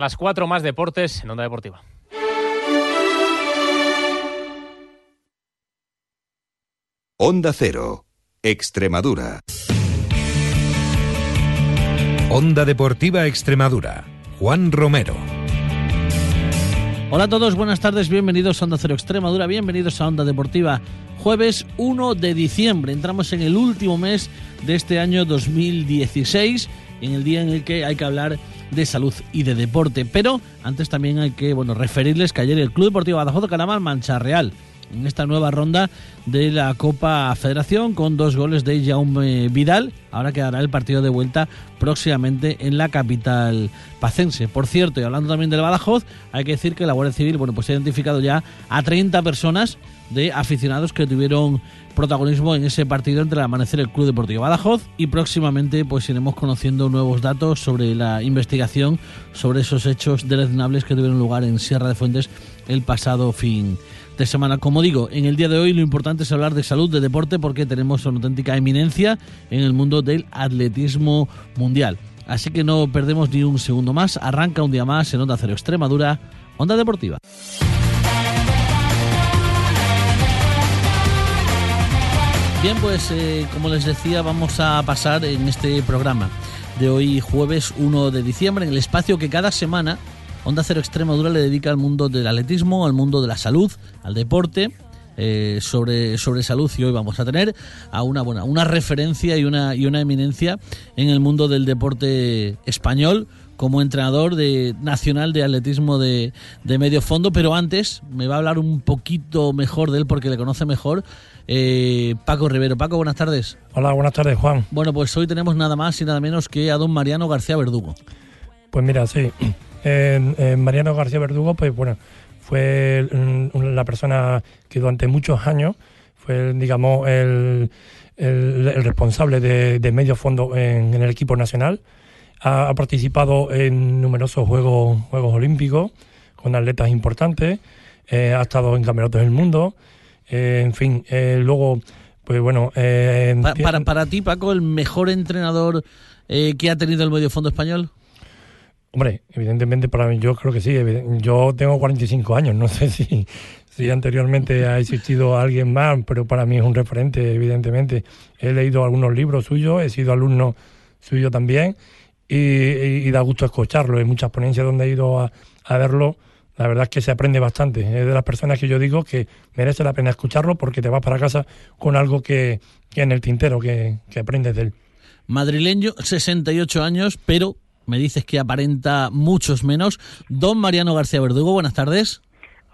Las cuatro más deportes en Onda Deportiva. Onda Cero, Extremadura. Onda Deportiva Extremadura. Juan Romero. Hola a todos, buenas tardes, bienvenidos a Onda Cero Extremadura, bienvenidos a Onda Deportiva. Jueves 1 de diciembre, entramos en el último mes de este año 2016, en el día en el que hay que hablar de salud y de deporte. Pero antes también hay que bueno, referirles que ayer el Club Deportivo Badajoz ganaba al Mancha Real en esta nueva ronda de la Copa Federación con dos goles de Jaume Vidal. Ahora quedará el partido de vuelta próximamente en la capital pacense. Por cierto, y hablando también del Badajoz, hay que decir que la Guardia Civil bueno, pues ha identificado ya a 30 personas de aficionados que tuvieron protagonismo en ese partido entre el Amanecer el Club Deportivo Badajoz y próximamente pues iremos conociendo nuevos datos sobre la investigación sobre esos hechos deleznables que tuvieron lugar en Sierra de Fuentes el pasado fin de semana. Como digo, en el día de hoy lo importante es hablar de salud, de deporte, porque tenemos una auténtica eminencia en el mundo del atletismo mundial. Así que no perdemos ni un segundo más. Arranca un día más en Onda Cero Extremadura, Onda Deportiva. Bien, pues eh, como les decía, vamos a pasar en este programa de hoy jueves 1 de diciembre, en el espacio que cada semana Onda Cero Extremadura le dedica al mundo del atletismo, al mundo de la salud, al deporte. Eh, sobre, sobre salud y hoy vamos a tener a una buena una referencia y una y una eminencia en el mundo del deporte español como entrenador de nacional de atletismo de, de medio fondo pero antes me va a hablar un poquito mejor de él porque le conoce mejor eh, Paco Rivero. Paco, buenas tardes. Hola, buenas tardes, Juan. Bueno, pues hoy tenemos nada más y nada menos que a don Mariano García Verdugo. Pues mira, sí. Mariano García Verdugo, pues bueno, fue la persona que durante muchos años fue, digamos, el, responsable de, medio fondo en, el equipo nacional. Ha, participado en numerosos Juegos, juegos Olímpicos con atletas importantes. Eh, ha estado en campeonatos del mundo. Eh, en fin, eh, luego, pues bueno... Eh, para, para ti, Paco, ¿el mejor entrenador que ha tenido el medio fondo español? Hombre, evidentemente para mí yo creo que sí. Yo tengo 45 años, no sé si, si anteriormente ha existido alguien más, pero para mí es un referente, evidentemente. He leído algunos libros suyos, he sido alumno suyo también y, da gusto escucharlo. Hay muchas ponencias donde he ido a, a verlo la verdad es que se aprende bastante. Es de las personas que yo digo que merece la pena escucharlo porque te vas para casa con algo que, en el tintero, que, que aprendes de él. Madrileño, 68 años, pero me dices que aparenta muchos menos. Don Mariano García Verdugo, buenas tardes.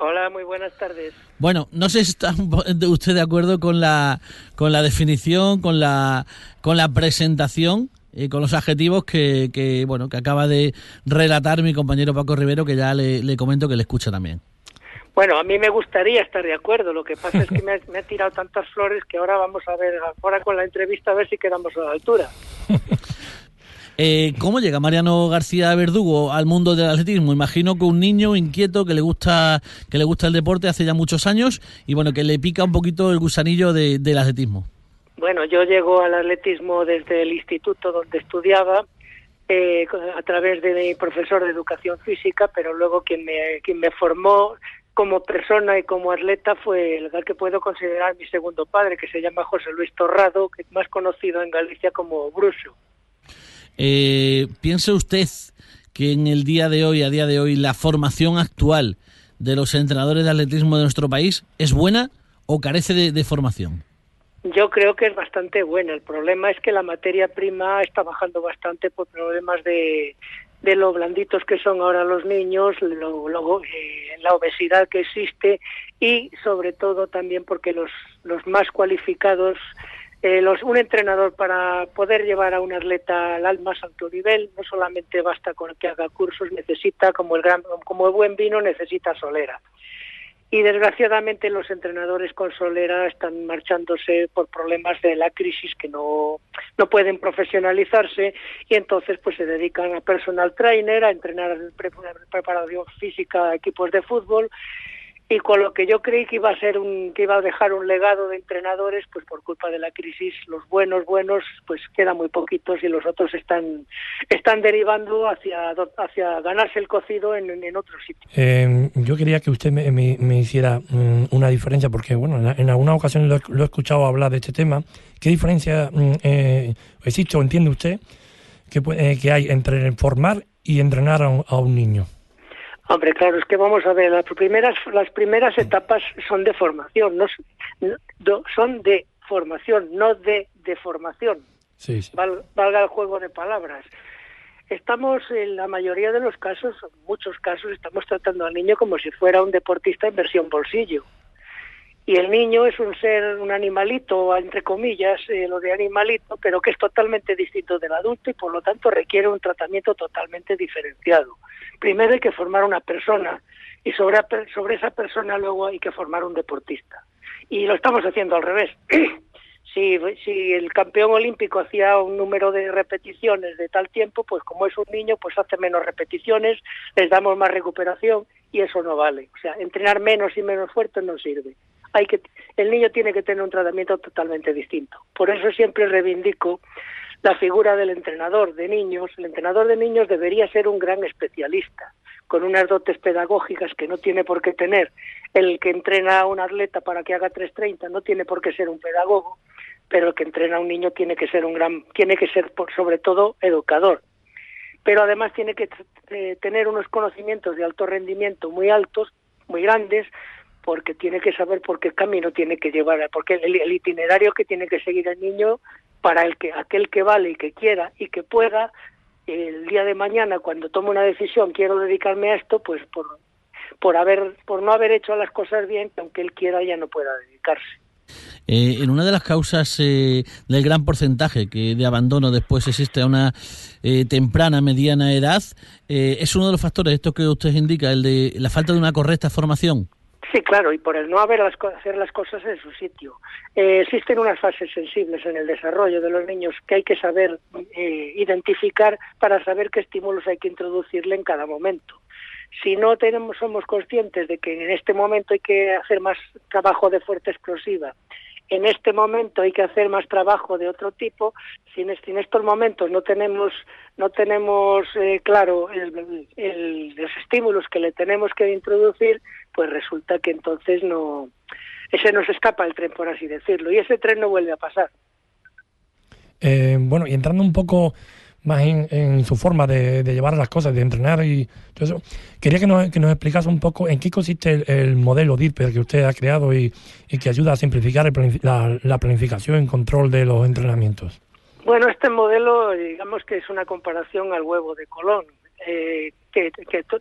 Hola, muy buenas tardes. Bueno, no sé si está usted de acuerdo con la con la definición, con la con la presentación y con los adjetivos que, que, bueno, que acaba de relatar mi compañero Paco Rivero, que ya le, comento que le escucha también. Bueno, a mí me gustaría estar de acuerdo. Lo que pasa es que me ha, tirado tantas flores que ahora vamos a ver, ahora con la entrevista, a ver si quedamos a la altura. Eh, ¿Cómo llega Mariano García Verdugo al mundo del atletismo? Imagino que un niño inquieto que le gusta que le gusta el deporte hace ya muchos años y bueno que le pica un poquito el gusanillo del atletismo. Bueno, yo llego al atletismo desde el instituto donde estudiaba, eh, a través de mi profesor de educación física, pero luego quien me, quien me formó como persona y como atleta fue el que puedo considerar mi segundo padre, que se llama José Luis Torrado, que es más conocido en Galicia como Bruso. Eh, ¿Piensa usted que en el día de hoy, a día de hoy, la formación actual de los entrenadores de atletismo de nuestro país es buena o carece de formación? Yo creo que es bastante buena. El problema es que la materia prima está bajando bastante por problemas de, de lo blanditos que son ahora los niños, luego eh, la obesidad que existe y sobre todo también porque los, los más cualificados, eh, los, un entrenador para poder llevar a un atleta al más alto nivel no solamente basta con que haga cursos, necesita como el gran, como el buen vino necesita solera y desgraciadamente los entrenadores con Solera están marchándose por problemas de la crisis que no, no pueden profesionalizarse y entonces pues se dedican a personal trainer, a entrenar preparación física a equipos de fútbol y con lo que yo creí que iba a ser un que iba a dejar un legado de entrenadores pues por culpa de la crisis los buenos buenos pues quedan muy poquitos y los otros están están derivando hacia hacia ganarse el cocido en, en otros sitios eh, yo quería que usted me, hiciera mm, una diferencia porque bueno en, alguna ocasión lo, he escuchado hablar de este tema. Qué diferencia mm, eh, existe o entiende usted que, eh, que hay entre formar y entrenar a un niño Hombre, claro, es que vamos a ver, las primeras, las primeras etapas son de formación, no, son de formación, no de, de formación. Sí, valga el juego de palabras. Estamos, en la mayoría de los casos, en muchos casos, estamos tratando al niño como si fuera un deportista en versión bolsillo y el niño es un ser, un animalito, entre comillas, eh, lo de animalito, pero que es totalmente distinto del adulto y por lo tanto requiere un tratamiento totalmente diferenciado. Primero hay que formar una persona y sobre, sobre esa persona luego hay que formar un deportista. Y lo estamos haciendo al revés. si, si el campeón olímpico hacía un número de repeticiones de tal tiempo, pues como es un niño, pues hace menos repeticiones, les damos más recuperación y eso no vale. O sea, entrenar menos y menos fuerte no sirve hay que el niño tiene que tener un tratamiento totalmente distinto. Por eso siempre reivindico la figura del entrenador de niños. El entrenador de niños debería ser un gran especialista, con unas dotes pedagógicas que no tiene por qué tener. El que entrena a un atleta para que haga 330 no tiene por qué ser un pedagogo, pero el que entrena a un niño tiene que ser un gran, tiene que ser sobre todo educador. Pero además tiene que eh, tener unos conocimientos de alto rendimiento muy altos, muy grandes, porque tiene que saber por qué camino tiene que llevar, porque el, itinerario que tiene que seguir el niño para el que aquel que vale y que quiera y que pueda el día de mañana cuando tome una decisión quiero dedicarme a esto, pues por por haber por no haber hecho las cosas bien, aunque él quiera ya no pueda dedicarse. Eh, en una de las causas eh, del gran porcentaje que de abandono después existe a una eh, temprana, mediana edad, es uno de los factores, esto que usted indica, el de la falta de una correcta formación. Sí, claro, y por el no haber las, hacer las cosas en su sitio. Eh, existen unas fases sensibles en el desarrollo de los niños que hay que saber eh, identificar para saber qué estímulos hay que introducirle en cada momento. Si no tenemos, somos conscientes de que en este momento hay que hacer más trabajo de fuerza explosiva en este momento hay que hacer más trabajo de otro tipo, si en, estos momentos no tenemos, no tenemos eh, claro los estímulos que le tenemos que introducir, pues resulta que entonces no, ese nos escapa el tren, por así decirlo, y ese tren no vuelve a pasar. Eh, bueno, y entrando un poco más en, su forma de, llevar las cosas, de entrenar y todo eso. Quería que nos, que nos explicase un poco en qué consiste el, modelo DIRPER que usted ha creado y, que ayuda a simplificar la, planificación y control de los entrenamientos. Bueno, este modelo, digamos que es una comparación al huevo de Colón, eh, que,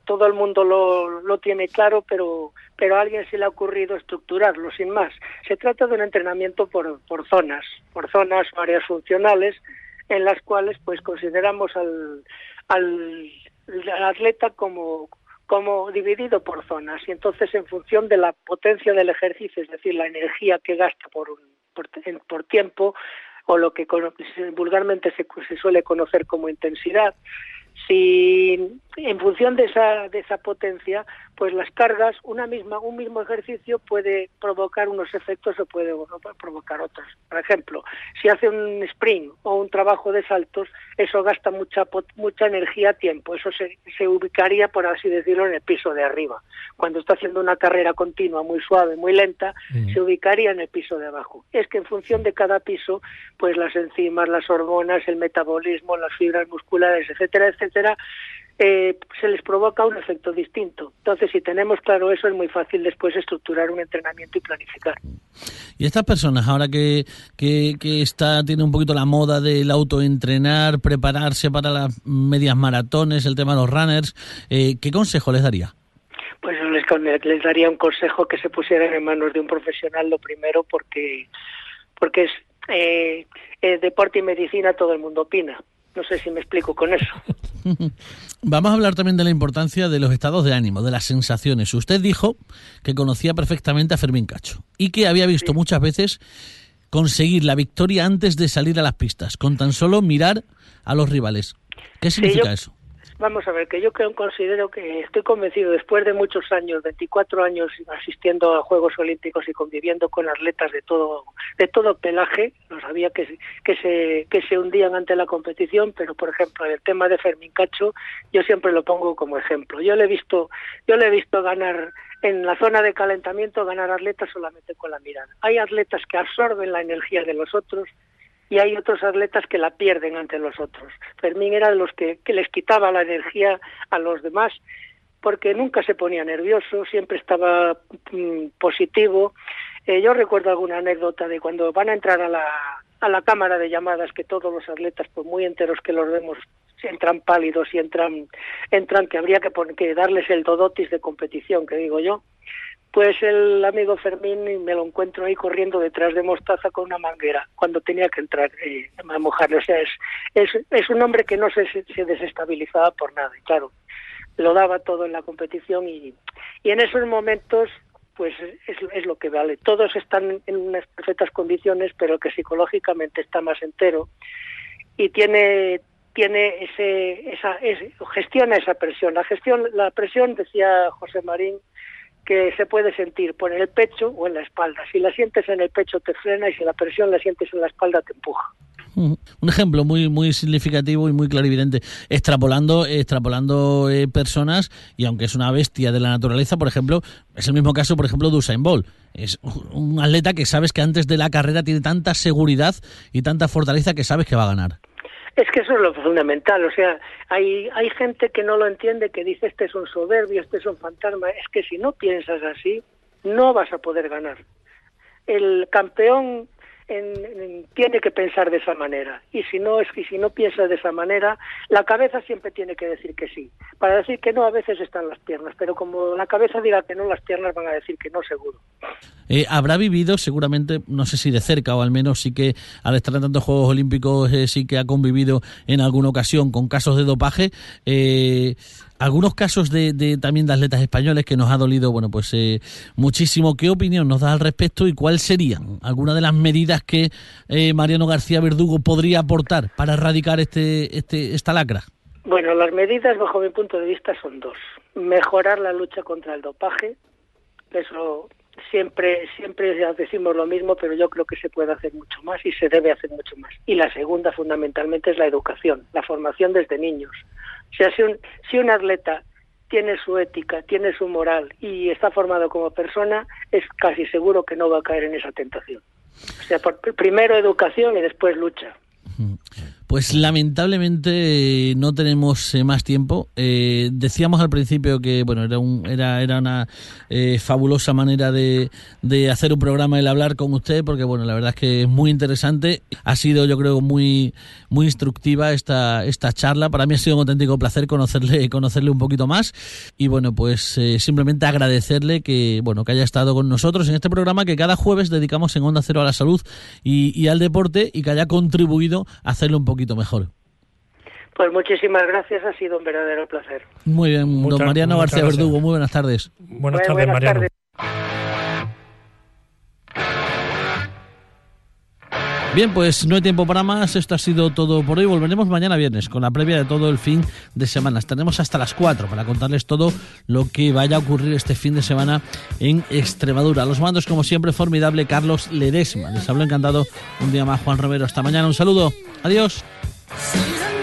todo el mundo lo, lo, tiene claro, pero, pero a alguien se le ha ocurrido estructurarlo sin más. Se trata de un entrenamiento por, por zonas, por zonas áreas funcionales, en las cuales pues consideramos al, al, atleta como como dividido por zonas. Y entonces en función de la potencia del ejercicio, es decir, la energía que gasta por, por, por tiempo o lo que vulgarmente se, se suele conocer como intensidad, si en función de esa, de esa potencia, pues las cargas, una misma, un mismo ejercicio puede provocar unos efectos o puede provocar otros. Por ejemplo, si hace un sprint o un trabajo de saltos, eso gasta mucha, mucha energía tiempo. Eso se, se ubicaría, por así decirlo, en el piso de arriba. Cuando está haciendo una carrera continua, muy suave, muy lenta, se ubicaría en el piso de abajo. Es que en función de cada piso, pues las enzimas, las hormonas, el metabolismo, las fibras musculares, etcétera, etcétera, eh, se les provoca un efecto distinto. Entonces, si tenemos claro eso, es muy fácil después estructurar un entrenamiento y planificar. Y estas personas, ahora que, que, está tiene un poquito la moda del autoentrenar, prepararse para las medias maratones, el tema de los runners, eh, ¿qué consejo les daría? Pues les, les daría un consejo que se pusieran en manos de un profesional lo primero porque porque es eh, deporte y medicina todo el mundo opina no sé si me explico con eso. Vamos a hablar también de la importancia de los estados de ánimo, de las sensaciones. Usted dijo que conocía perfectamente a Fermín Cacho y que había visto muchas veces conseguir la victoria antes de salir a las pistas, con tan solo mirar a los rivales. ¿Qué significa eso? Vamos a ver, que yo creo, considero que estoy convencido, después de muchos años, 24 años asistiendo a Juegos Olímpicos y conviviendo con atletas de todo, de todo pelaje, no sabía que, que, se, que se hundían ante la competición, pero por ejemplo, el tema de Fermín Cacho, yo siempre lo pongo como ejemplo. Yo le he visto, yo le he visto ganar en la zona de calentamiento, ganar atletas solamente con la mirada. Hay atletas que absorben la energía de los otros y hay otros atletas que la pierden ante los otros. Fermín era de los que, les quitaba la energía a los demás porque nunca se ponía nervioso, siempre estaba mm, positivo. Eh, yo recuerdo alguna anécdota de cuando van a entrar a la, a la cámara de llamadas que todos los atletas, por muy enteros que los vemos, entran pálidos y entran, entran que habría que, poner, que darles el dodotis de competición, que digo yo pues el amigo Fermín me lo encuentro ahí corriendo detrás de Mostaza con una manguera cuando tenía que entrar eh, a mojarle. O sea, es, es, un hombre que no se, se desestabilizaba por nada. Y claro, lo daba todo en la competición y, y en esos momentos pues es, es lo que vale. Todos están en unas perfectas condiciones, pero el que psicológicamente está más entero y tiene tiene ese, esa, gestiona esa presión. La gestión, la presión, decía José Marín, que se puede sentir por el pecho o en la espalda. Si la sientes en el pecho te frena y si la presión la sientes en la espalda te empuja. Un ejemplo muy muy significativo y muy clarividente, extrapolando extrapolando eh, personas y aunque es una bestia de la naturaleza, por ejemplo, es el mismo caso, por ejemplo, de Usain Bolt. Es un atleta que sabes que antes de la carrera tiene tanta seguridad y tanta fortaleza que sabes que va a ganar. Es que eso es lo fundamental, o sea, hay, hay gente que no lo entiende, que dice este es un soberbio, este es un fantasma, es que si no piensas así, no vas a poder ganar. El campeón tiene que pensar de esa manera. Y si no es que si no piensa de esa manera la cabeza siempre tiene que decir que sí. Para decir que no a veces están las piernas pero como la cabeza diga que no las piernas van a decir que no seguro. Eh, habrá vivido seguramente no sé si de cerca o al menos sí que al estar en tantos Juegos Olímpicos eh, sí que ha convivido en alguna ocasión con casos de dopaje. Eh, algunos casos de, también de atletas españoles que nos ha dolido, bueno, pues eh, muchísimo. ¿Qué opinión nos da al respecto y cuáles serían algunas de las medidas que eh, Mariano García Verdugo podría aportar para erradicar este, este, esta lacra? Bueno, las medidas, bajo mi punto de vista, son dos. Mejorar la lucha contra el dopaje, eso siempre siempre decimos lo mismo, pero yo creo que se puede hacer mucho más y se debe hacer mucho más. Y la segunda, fundamentalmente, es la educación, la formación desde niños. O sea, si un, si un atleta tiene su ética, tiene su moral y está formado como persona, es casi seguro que no va a caer en esa tentación. O sea, primero educación y después lucha. Pues lamentablemente no tenemos eh, más tiempo. Eh, decíamos al principio que bueno era un, era era una eh, fabulosa manera de, de, hacer un programa el hablar con usted porque bueno la verdad es que es muy interesante. Ha sido yo creo muy muy instructiva esta esta charla. Para mí ha sido un auténtico placer conocerle conocerle un poquito más y bueno pues simplemente agradecerle que bueno que haya estado con nosotros en este programa que cada jueves dedicamos en Onda Cero a la salud y, y al deporte y que haya contribuido a hacerle un poquito mejor. Pues muchísimas gracias, ha sido un verdadero placer. Muy bien, don Mariano García Verdugo, muy buenas tardes. Buenas tardes, Mariano. Bien, pues no hay tiempo para más. Esto ha sido todo por hoy. Volveremos mañana viernes con la previa de todo el fin de semana. Estaremos hasta las 4 para contarles todo lo que vaya a ocurrir este fin de semana en Extremadura. Los mandos, como siempre, formidable Carlos Ledesma. Les hablo encantado un día más Juan Romero. Hasta mañana. Un saludo. Adiós. 谁人